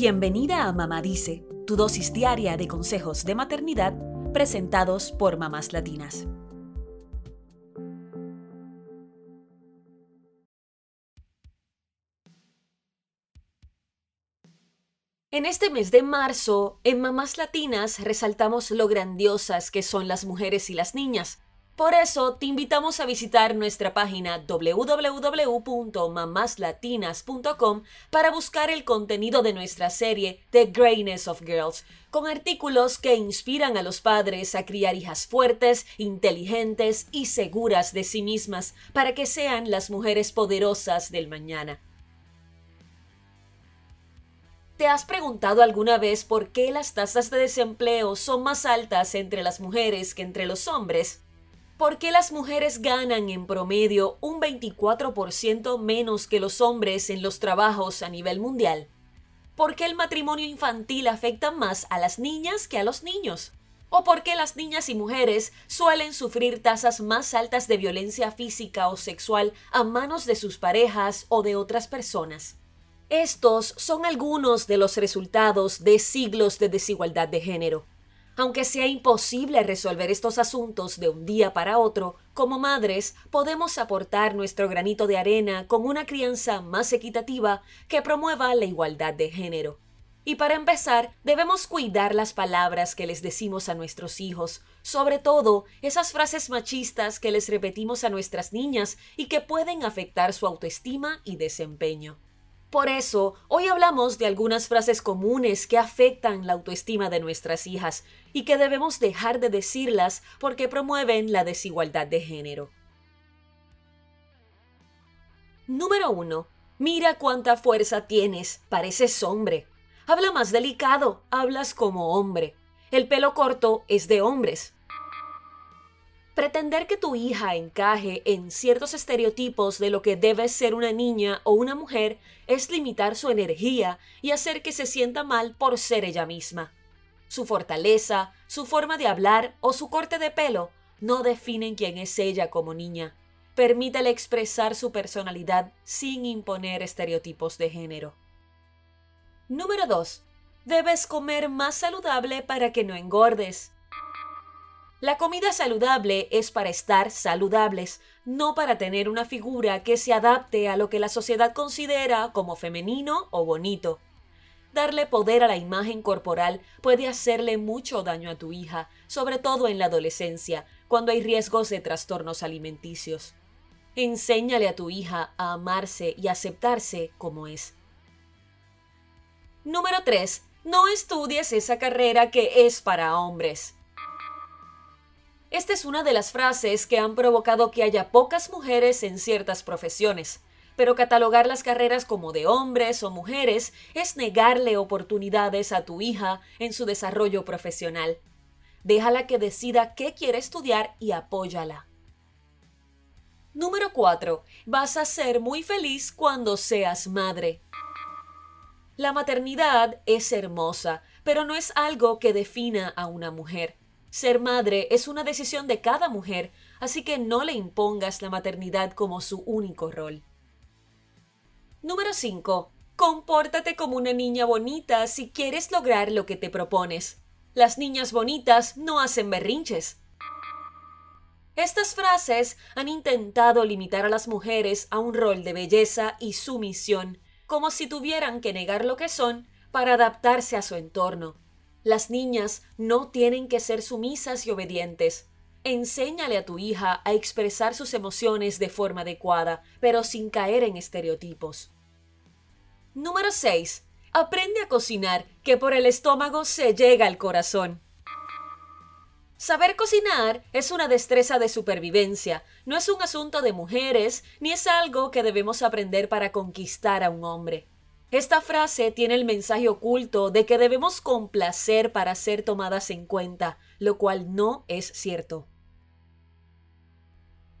Bienvenida a Mamá Dice, tu dosis diaria de consejos de maternidad presentados por mamás latinas. En este mes de marzo, en Mamás Latinas resaltamos lo grandiosas que son las mujeres y las niñas. Por eso te invitamos a visitar nuestra página www.mamaslatinas.com para buscar el contenido de nuestra serie The Greatness of Girls, con artículos que inspiran a los padres a criar hijas fuertes, inteligentes y seguras de sí mismas para que sean las mujeres poderosas del mañana. ¿Te has preguntado alguna vez por qué las tasas de desempleo son más altas entre las mujeres que entre los hombres? ¿Por qué las mujeres ganan en promedio un 24% menos que los hombres en los trabajos a nivel mundial? ¿Por qué el matrimonio infantil afecta más a las niñas que a los niños? ¿O por qué las niñas y mujeres suelen sufrir tasas más altas de violencia física o sexual a manos de sus parejas o de otras personas? Estos son algunos de los resultados de siglos de desigualdad de género. Aunque sea imposible resolver estos asuntos de un día para otro, como madres podemos aportar nuestro granito de arena con una crianza más equitativa que promueva la igualdad de género. Y para empezar, debemos cuidar las palabras que les decimos a nuestros hijos, sobre todo esas frases machistas que les repetimos a nuestras niñas y que pueden afectar su autoestima y desempeño. Por eso, hoy hablamos de algunas frases comunes que afectan la autoestima de nuestras hijas y que debemos dejar de decirlas porque promueven la desigualdad de género. Número 1. Mira cuánta fuerza tienes, pareces hombre. Habla más delicado, hablas como hombre. El pelo corto es de hombres, Pretender que tu hija encaje en ciertos estereotipos de lo que debe ser una niña o una mujer es limitar su energía y hacer que se sienta mal por ser ella misma. Su fortaleza, su forma de hablar o su corte de pelo no definen quién es ella como niña. Permítele expresar su personalidad sin imponer estereotipos de género. Número 2. Debes comer más saludable para que no engordes. La comida saludable es para estar saludables, no para tener una figura que se adapte a lo que la sociedad considera como femenino o bonito. Darle poder a la imagen corporal puede hacerle mucho daño a tu hija, sobre todo en la adolescencia, cuando hay riesgos de trastornos alimenticios. Enséñale a tu hija a amarse y aceptarse como es. Número 3. No estudies esa carrera que es para hombres. Esta es una de las frases que han provocado que haya pocas mujeres en ciertas profesiones, pero catalogar las carreras como de hombres o mujeres es negarle oportunidades a tu hija en su desarrollo profesional. Déjala que decida qué quiere estudiar y apóyala. Número 4. Vas a ser muy feliz cuando seas madre. La maternidad es hermosa, pero no es algo que defina a una mujer. Ser madre es una decisión de cada mujer, así que no le impongas la maternidad como su único rol. Número 5. Compórtate como una niña bonita si quieres lograr lo que te propones. Las niñas bonitas no hacen berrinches. Estas frases han intentado limitar a las mujeres a un rol de belleza y sumisión, como si tuvieran que negar lo que son para adaptarse a su entorno. Las niñas no tienen que ser sumisas y obedientes. Enséñale a tu hija a expresar sus emociones de forma adecuada, pero sin caer en estereotipos. Número 6. Aprende a cocinar, que por el estómago se llega al corazón. Saber cocinar es una destreza de supervivencia, no es un asunto de mujeres, ni es algo que debemos aprender para conquistar a un hombre. Esta frase tiene el mensaje oculto de que debemos complacer para ser tomadas en cuenta, lo cual no es cierto.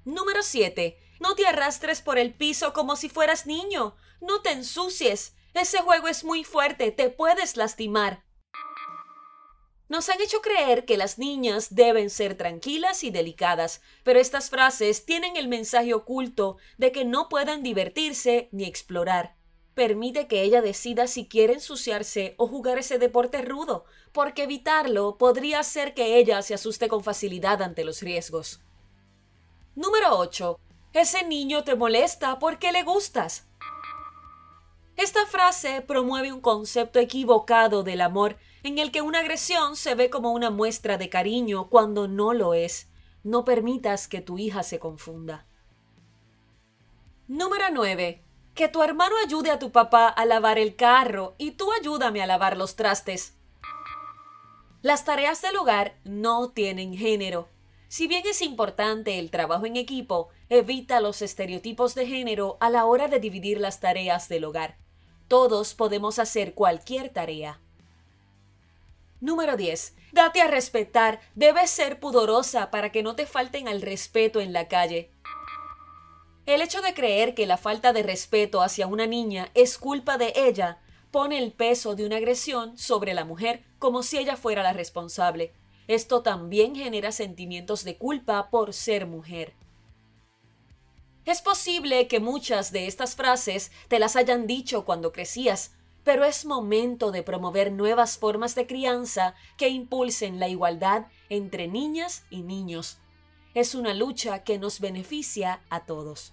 Número 7. No te arrastres por el piso como si fueras niño. No te ensucies. Ese juego es muy fuerte, te puedes lastimar. Nos han hecho creer que las niñas deben ser tranquilas y delicadas, pero estas frases tienen el mensaje oculto de que no puedan divertirse ni explorar. Permite que ella decida si quiere ensuciarse o jugar ese deporte rudo, porque evitarlo podría hacer que ella se asuste con facilidad ante los riesgos. Número 8. Ese niño te molesta porque le gustas. Esta frase promueve un concepto equivocado del amor, en el que una agresión se ve como una muestra de cariño cuando no lo es. No permitas que tu hija se confunda. Número 9. Que tu hermano ayude a tu papá a lavar el carro y tú ayúdame a lavar los trastes. Las tareas del hogar no tienen género. Si bien es importante el trabajo en equipo, evita los estereotipos de género a la hora de dividir las tareas del hogar. Todos podemos hacer cualquier tarea. Número 10. Date a respetar. Debes ser pudorosa para que no te falten al respeto en la calle. El hecho de creer que la falta de respeto hacia una niña es culpa de ella pone el peso de una agresión sobre la mujer como si ella fuera la responsable. Esto también genera sentimientos de culpa por ser mujer. Es posible que muchas de estas frases te las hayan dicho cuando crecías, pero es momento de promover nuevas formas de crianza que impulsen la igualdad entre niñas y niños. Es una lucha que nos beneficia a todos.